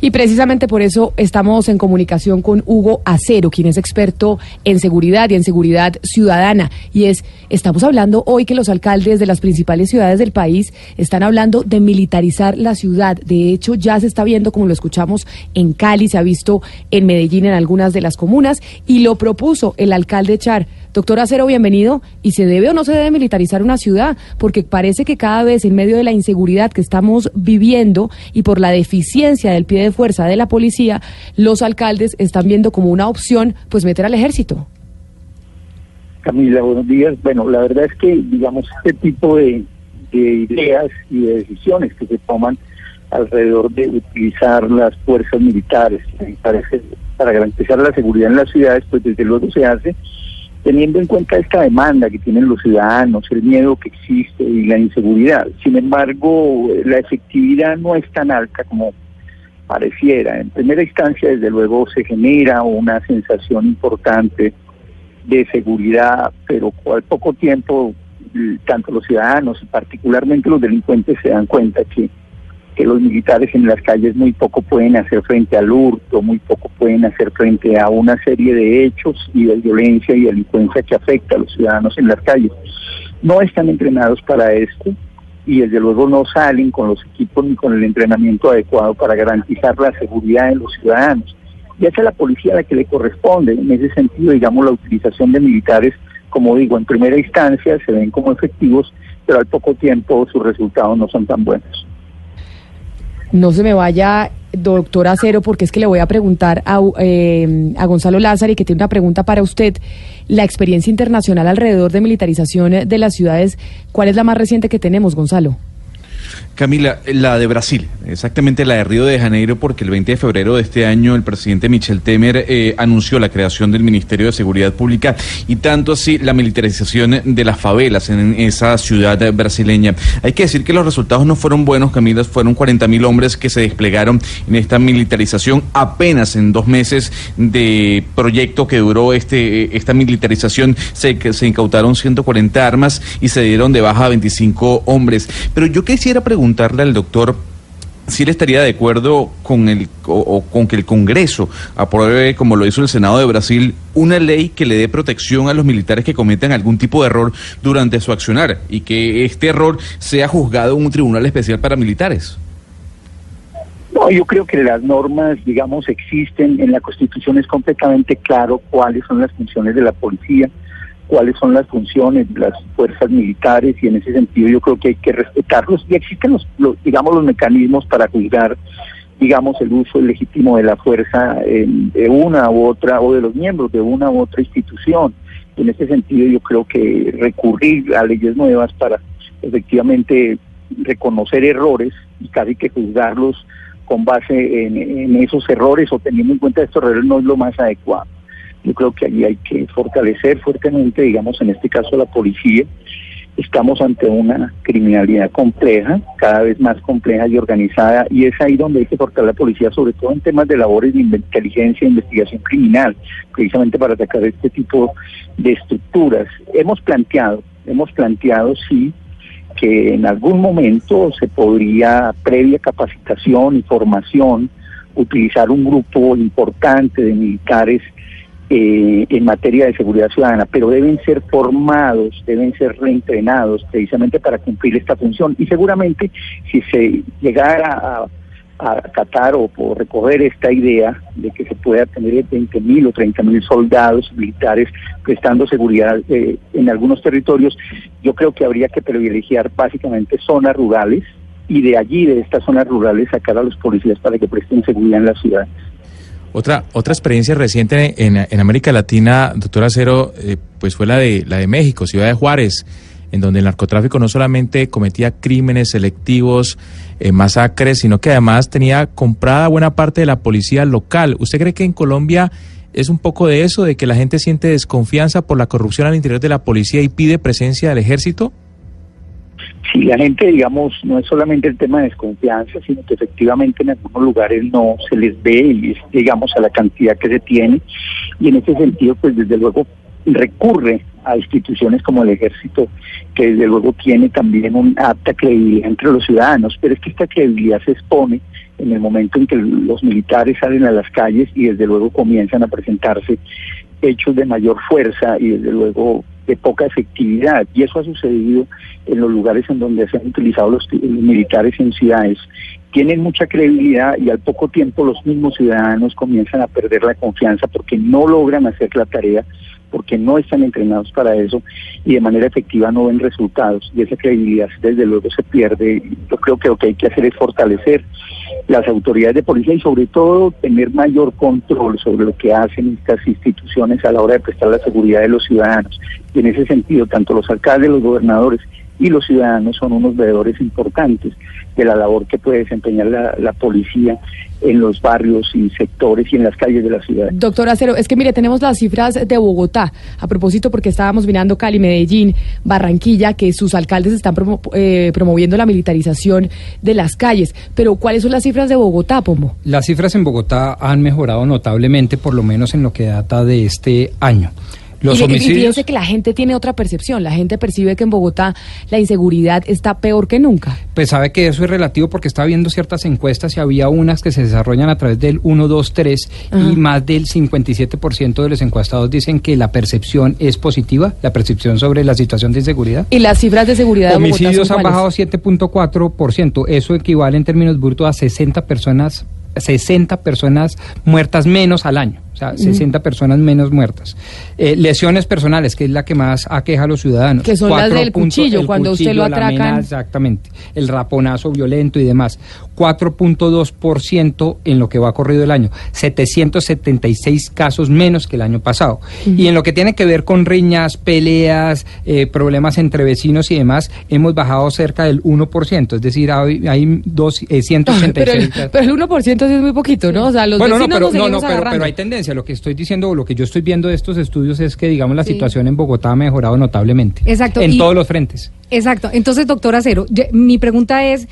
Y precisamente por eso estamos en comunicación con Hugo Acero, quien es experto en seguridad y en seguridad ciudadana. Y es, estamos hablando hoy que los alcaldes de las principales ciudades del país están hablando de militarizar la ciudad. De hecho, ya se está viendo, como lo escuchamos en Cali, se ha visto en Medellín, en algunas de las comunas, y lo propuso el alcalde Char. Doctor Acero, bienvenido. ¿Y se debe o no se debe militarizar una ciudad? Porque parece que cada vez en medio de la inseguridad que estamos viviendo y por la deficiencia del pie de fuerza de la policía, los alcaldes están viendo como una opción pues meter al ejército. Camila, buenos días. Bueno, la verdad es que, digamos, este tipo de, ideas y de decisiones que se toman alrededor de utilizar las fuerzas militares para garantizar la seguridad en las ciudades, pues desde luego se hace teniendo en cuenta esta demanda que tienen los ciudadanos, el miedo que existe y la inseguridad. Sin embargo, la efectividad no es tan alta como pareciera. En primera instancia, desde luego, se genera una sensación importante de seguridad, pero al poco tiempo, tanto los ciudadanos y particularmente los delincuentes se dan cuenta que que los militares en las calles muy poco pueden hacer frente al hurto, muy poco pueden hacer frente a una serie de hechos y de violencia y delincuencia que afecta a los ciudadanos en las calles. No están entrenados para esto y desde luego no salen con los equipos ni con el entrenamiento adecuado para garantizar la seguridad de los ciudadanos. Y es a la policía la que le corresponde. En ese sentido, digamos, la utilización de militares, como digo, en primera instancia se ven como efectivos, pero al poco tiempo sus resultados no son tan buenos. No se me vaya, doctor Acero, porque es que le voy a preguntar a, eh, a Gonzalo Lázaro y que tiene una pregunta para usted. La experiencia internacional alrededor de militarización de las ciudades, ¿cuál es la más reciente que tenemos, Gonzalo? Camila, la de Brasil, exactamente la de Río de Janeiro, porque el 20 de febrero de este año el presidente Michel Temer eh, anunció la creación del Ministerio de Seguridad Pública y tanto así la militarización de las favelas en esa ciudad brasileña. Hay que decir que los resultados no fueron buenos, Camila, fueron 40 mil hombres que se desplegaron en esta militarización apenas en dos meses de proyecto que duró este esta militarización. Se, se incautaron 140 armas y se dieron de baja a 25 hombres. Pero yo quisiera preguntar preguntarle al doctor si él estaría de acuerdo con el o, con que el Congreso apruebe, como lo hizo el Senado de Brasil, una ley que le dé protección a los militares que cometan algún tipo de error durante su accionar y que este error sea juzgado en un tribunal especial para militares. No, yo creo que las normas, digamos, existen. En la Constitución es completamente claro cuáles son las funciones de la policía cuáles son las funciones de las fuerzas militares y en ese sentido yo creo que hay que respetarlos. Y existen los, digamos los mecanismos para juzgar digamos el uso legítimo de la fuerza de una u otra o de los miembros de una u otra institución. En ese sentido yo creo que recurrir a leyes nuevas para efectivamente reconocer errores y casi que juzgarlos con base en esos errores o teniendo en cuenta estos errores no es lo más adecuado yo creo que allí hay que fortalecer fuertemente, digamos, en este caso la policía. Estamos ante una criminalidad compleja, cada vez más compleja y organizada, y es ahí donde hay que fortalecer la policía, sobre todo en temas de labores de inteligencia e investigación criminal, precisamente para atacar este tipo de estructuras. Hemos planteado, hemos planteado, sí, que en algún momento se podría, previa capacitación y formación, utilizar un grupo importante de militares eh, en materia de seguridad ciudadana, pero deben ser formados, deben ser reentrenados precisamente para cumplir esta función. Y seguramente si se llegara a, acatar o, recoger esta idea de que se pueda tener 20 mil o 30 mil soldados militares prestando seguridad eh, en algunos territorios, yo creo que habría que privilegiar básicamente zonas rurales y de allí, de estas zonas rurales, sacar a los policías para que presten seguridad en la ciudad. Otra, otra experiencia reciente en, en América Latina, doctor Acero, eh, pues fue la de, la de México, Ciudad de Juárez. en donde el narcotráfico no solamente cometía crímenes selectivos, eh, masacres, sino que además tenía comprada buena parte de la policía local. ¿Usted cree que en Colombia es un poco de eso, de que la gente siente desconfianza por la corrupción al interior de la policía y pide presencia del ejército? Sí, la gente, digamos, no es solamente el tema de desconfianza, sino que efectivamente en algunos lugares no se les ve digamos, a la cantidad que se tiene. Y en ese sentido, pues desde luego recurre a instituciones como el ejército, que desde luego tiene también una alta credibilidad entre los ciudadanos, pero es que esta credibilidad se expone en el momento en que los militares salen a las calles y desde luego comienzan a presentarse hechos de mayor fuerza y desde luego de poca efectividad. Y eso ha sucedido en los lugares en donde se han utilizado los, los militares en ciudades. Tienen mucha credibilidad y al poco tiempo los mismos ciudadanos comienzan a perder la confianza porque no logran hacer la tarea porque no están entrenados para eso y de manera efectiva no ven resultados y esa credibilidad desde luego se pierde. Yo creo que lo que hay que hacer es fortalecer las autoridades de policía y sobre todo tener mayor control sobre lo que hacen estas instituciones a la hora de prestar la seguridad de los ciudadanos. Y en ese sentido, tanto los alcaldes, los gobernadores y los ciudadanos son unos veedores importantes de la labor que puede desempeñar la, policía en los barrios y sectores y en las calles de la ciudad. Doctor Acero, es que mire, tenemos las cifras de Bogotá, a propósito porque estábamos mirando Cali, Medellín, Barranquilla, que sus alcaldes están eh, promoviendo la militarización de las calles, pero ¿cuáles son las cifras de Bogotá, Pomo? Las cifras en Bogotá han mejorado notablemente, por lo menos en lo que data de este año. Los y, homicidios... que la gente tiene otra percepción. La gente percibe que en Bogotá la inseguridad está peor que nunca. Pues sabe que eso es relativo porque está viendo ciertas encuestas y había unas que se desarrollan a través del 1, 2, 3 y más del 57% de los encuestados dicen que la percepción es positiva, la percepción sobre la situación de inseguridad. ¿Y las cifras de seguridad Homicidios de Bogotá han bajado 7.4%. Eso equivale en términos brutos a 60 personas 60 personas muertas menos al año sea, 60 personas menos muertas. Eh, lesiones personales, que es la que más aqueja a los ciudadanos. Que son las del cuchillo, cuando usted lo atracan. exactamente, el raponazo violento y demás. 4.2% en lo que va corrido el año, 776 casos menos que el año pasado. Y en lo que tiene que ver con riñas, peleas, eh, problemas entre vecinos y demás, hemos bajado cerca del 1%, es decir, hay, hay dos, eh, 186. Pero el, pero el 1% es muy poquito, ¿no? O sea, los bueno, no, pero, no, no, pero hay tendencia lo que estoy diciendo, lo que yo estoy viendo de estos estudios es que, digamos, la situación en Bogotá ha mejorado notablemente. Exacto. En todos los frentes. Exacto. Entonces, doctor Acero, mi pregunta es,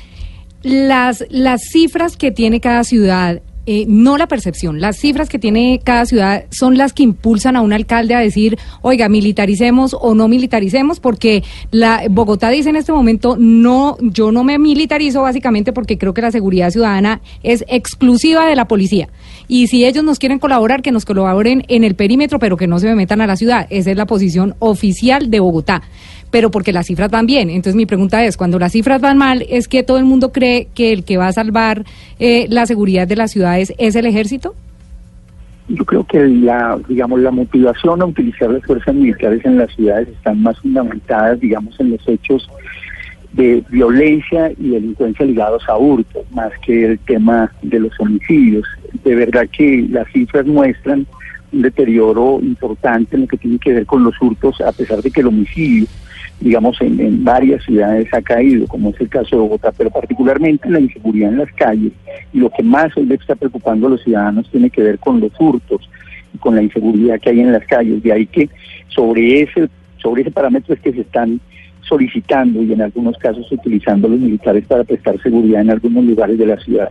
las, las cifras que tiene cada ciudad eh, no la percepción. Las cifras que tiene cada ciudad son las que impulsan a un alcalde a decir, oiga, militaricemos o no militaricemos, porque la Bogotá dice en este momento, no, yo no me militarizo básicamente porque creo que la seguridad ciudadana es exclusiva de la policía. Y si ellos nos quieren colaborar, que nos colaboren en el perímetro, pero que no se me metan a la ciudad. Esa es la posición oficial de Bogotá pero porque las cifras van bien. Entonces mi pregunta es, cuando las cifras van mal, ¿es que todo el mundo cree que el que va a salvar eh, la seguridad de las ciudades es el ejército? Yo creo que la, digamos, la motivación a utilizar las fuerzas militares en las ciudades están más fundamentadas, digamos, en los hechos de violencia y delincuencia ligados a hurto, más que el tema de los homicidios. De verdad que las cifras muestran un deterioro importante en lo que tiene que ver con los hurtos, a pesar de que el homicidio digamos, en, varias ciudades ha caído, como es el caso de Bogotá, pero particularmente la inseguridad en las calles. Y lo que más hoy le está preocupando a los ciudadanos tiene que ver con los hurtos y con la inseguridad que hay en las calles. De ahí que sobre ese, sobre ese parámetro es que se están solicitando y en algunos casos utilizando los militares para prestar seguridad en algunos lugares de la ciudad.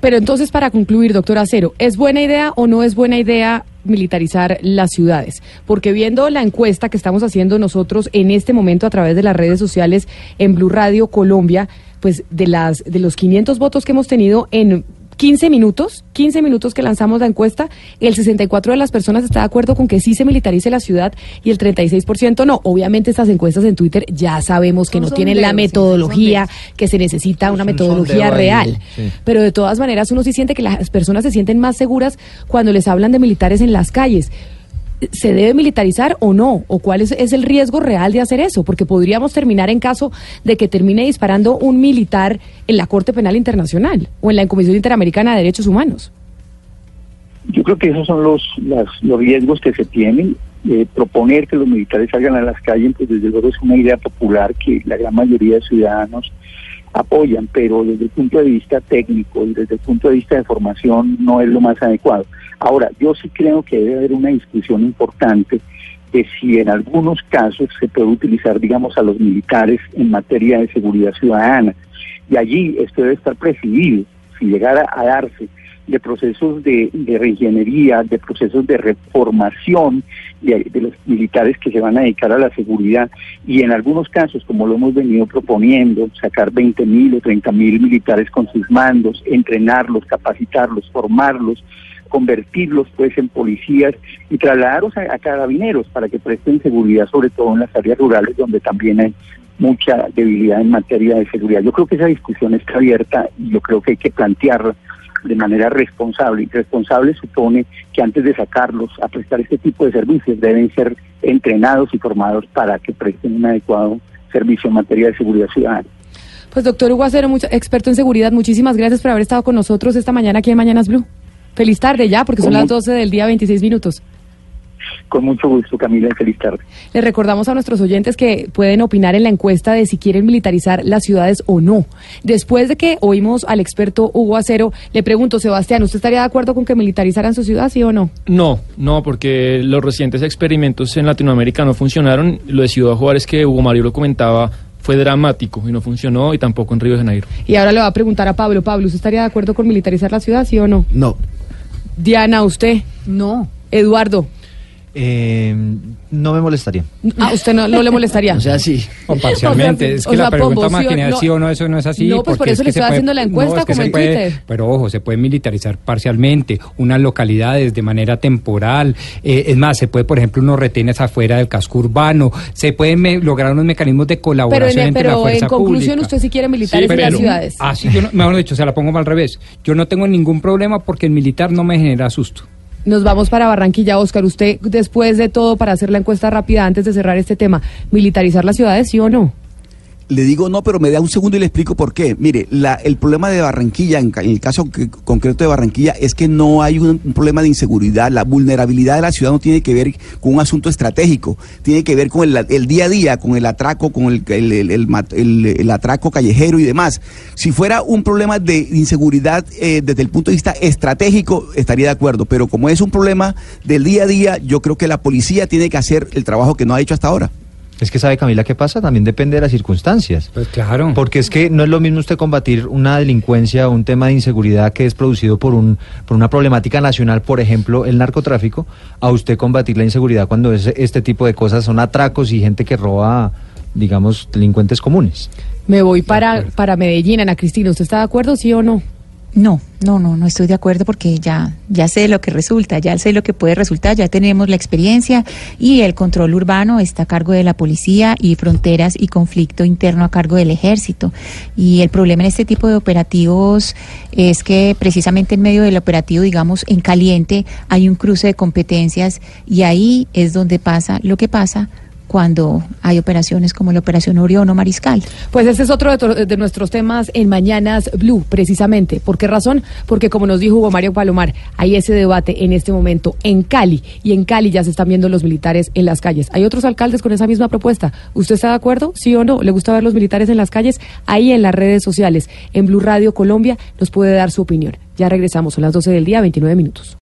Pero entonces, para concluir, doctor Acero, ¿es buena idea o no es buena idea militarizar las ciudades? Porque viendo la encuesta que estamos haciendo nosotros en este momento a través de las redes sociales en Blue Radio Colombia, pues de las de los 500 votos que hemos tenido en 15 minutos, 15 minutos que lanzamos la encuesta, el 64 de las personas está de acuerdo con que sí se militarice la ciudad y el 36% no. Obviamente estas encuestas en Twitter ya sabemos que no tienen la metodología, que se necesita una metodología real. Pero de todas maneras uno sí siente que las personas se sienten más seguras cuando les hablan de militares en las calles. ¿Se debe militarizar o no? ¿O cuál es, el riesgo real de hacer eso? Porque podríamos terminar en caso de que termine disparando un militar en la Corte Penal Internacional o en la Comisión Interamericana de Derechos Humanos. Yo creo que esos son los, los riesgos que se tienen. Eh, proponer que los militares salgan a las calles, pues desde luego es una idea popular que la gran mayoría de ciudadanos apoyan, pero desde el punto de vista técnico y desde el punto de vista de formación no es lo más adecuado. Ahora, yo sí creo que debe haber una discusión importante de si en algunos casos se puede utilizar, digamos, a los militares en materia de seguridad ciudadana. Y allí esto debe estar presidido, si llegara a darse de procesos de, de reingeniería, de procesos de reformación de, los militares que se van a dedicar a la seguridad y en algunos casos, como lo hemos venido proponiendo, sacar 20 mil o 30 mil militares con sus mandos, entrenarlos, capacitarlos, formarlos, convertirlos pues en policías y trasladarlos a, a carabineros para que presten seguridad, sobre todo en las áreas rurales donde también hay mucha debilidad en materia de seguridad. Yo creo que esa discusión está abierta y yo creo que hay que plantearla de manera responsable. Y responsable supone que antes de sacarlos a prestar este tipo de servicios deben ser entrenados y formados para que presten un adecuado servicio en materia de seguridad ciudadana. Pues doctor Hugo Acero, mucho, experto en seguridad, muchísimas gracias por haber estado con nosotros esta mañana aquí en Mañanas Blue. Feliz tarde ya, porque son las 12 del día, 26 minutos. Con mucho gusto, Camila, y feliz tarde. Les recordamos a nuestros oyentes que pueden opinar en la encuesta de si quieren militarizar las ciudades o no. Después de que oímos al experto Hugo Acero, le pregunto, Sebastián, ¿usted estaría de acuerdo con que militarizaran su ciudad, sí o no? No, no, porque los recientes experimentos en Latinoamérica no funcionaron. Lo de Ciudad Juárez, que Hugo Mario lo comentaba, fue dramático y no funcionó, y tampoco en Río de Janeiro. Y ahora le va a preguntar a Pablo. Pablo, ¿usted estaría de acuerdo con militarizar la ciudad, sí o no? No. Diana, ¿usted? No. Eduardo. Eh, no me molestaría. Ah, ¿usted no, no le molestaría? O sea, sí. O parcialmente. O sea, es o que sea, la pregunta sí o- máquina no. sí o no, eso no es así. No, pues por eso es le estoy puede- haciendo la encuesta, es que como en puede- Twitter. Pero ojo, se puede militarizar parcialmente unas localidades de manera temporal. eh, es más, se puede, por ejemplo, unos retenes afuera del casco urbano. Se pueden me- lograr unos mecanismos de Pero, colaboración en, entre la pero fuerza en conclusión, pública. usted sí quiere militarizar las pero- ciudades. Ah, sí, yo no, mejor dicho, se la pongo al revés. Yo no tengo ningún problema porque el militar no me genera susto. Nos vamos para Barranquilla, Oscar. Usted, después de todo, para hacer la encuesta rápida, antes de cerrar este tema, ¿militarizar las ciudades, sí o no? Le digo no, pero me da un segundo y le explico por qué. Mire, la, el problema de Barranquilla, en, el caso que- concreto de Barranquilla, es que no hay un, problema de inseguridad. La vulnerabilidad de la ciudad no tiene que ver con un asunto estratégico, tiene que ver con el, el día a día, con el atraco, con el, el- el atraco callejero y demás. Si fuera un problema de inseguridad eh, desde el punto de vista estratégico, estaría de acuerdo, pero como es un problema del día a día, yo creo que la policía tiene que hacer el trabajo que no ha hecho hasta ahora. Es que sabe Camila qué pasa, también depende de las circunstancias. Pues claro. Porque es que no es lo mismo usted combatir una delincuencia o un tema de inseguridad que es producido por un por una problemática nacional, por ejemplo, el narcotráfico, a usted combatir la inseguridad cuando es este tipo de cosas son atracos y gente que roba, digamos, delincuentes comunes. Me voy para, para Medellín, Ana Cristina. ¿Usted está de acuerdo, sí o no? No, no, no, no estoy de acuerdo porque ya, ya sé lo que resulta, ya sé lo que puede resultar, ya tenemos la experiencia y el control urbano está a cargo de la policía y fronteras y conflicto interno a cargo del ejército. Y el problema en este tipo de operativos es que precisamente en medio del operativo, digamos, en caliente, hay un cruce de competencias y ahí es donde pasa lo que pasa cuando hay operaciones como la Operación Orión o Mariscal. Pues ese es otro de, nuestros temas en Mañanas Blue, precisamente. ¿Por qué razón? Porque como nos dijo Hugo Mario Palomar, hay ese debate en este momento en Cali, y en Cali ya se están viendo los militares en las calles. Hay otros alcaldes con esa misma propuesta. ¿Usted está de acuerdo? ¿Sí o no? ¿Le gusta ver los militares en las calles? Ahí en las redes sociales, en Blue Radio Colombia, nos puede dar su opinión. Ya regresamos, son las 12 del día, 29 minutos.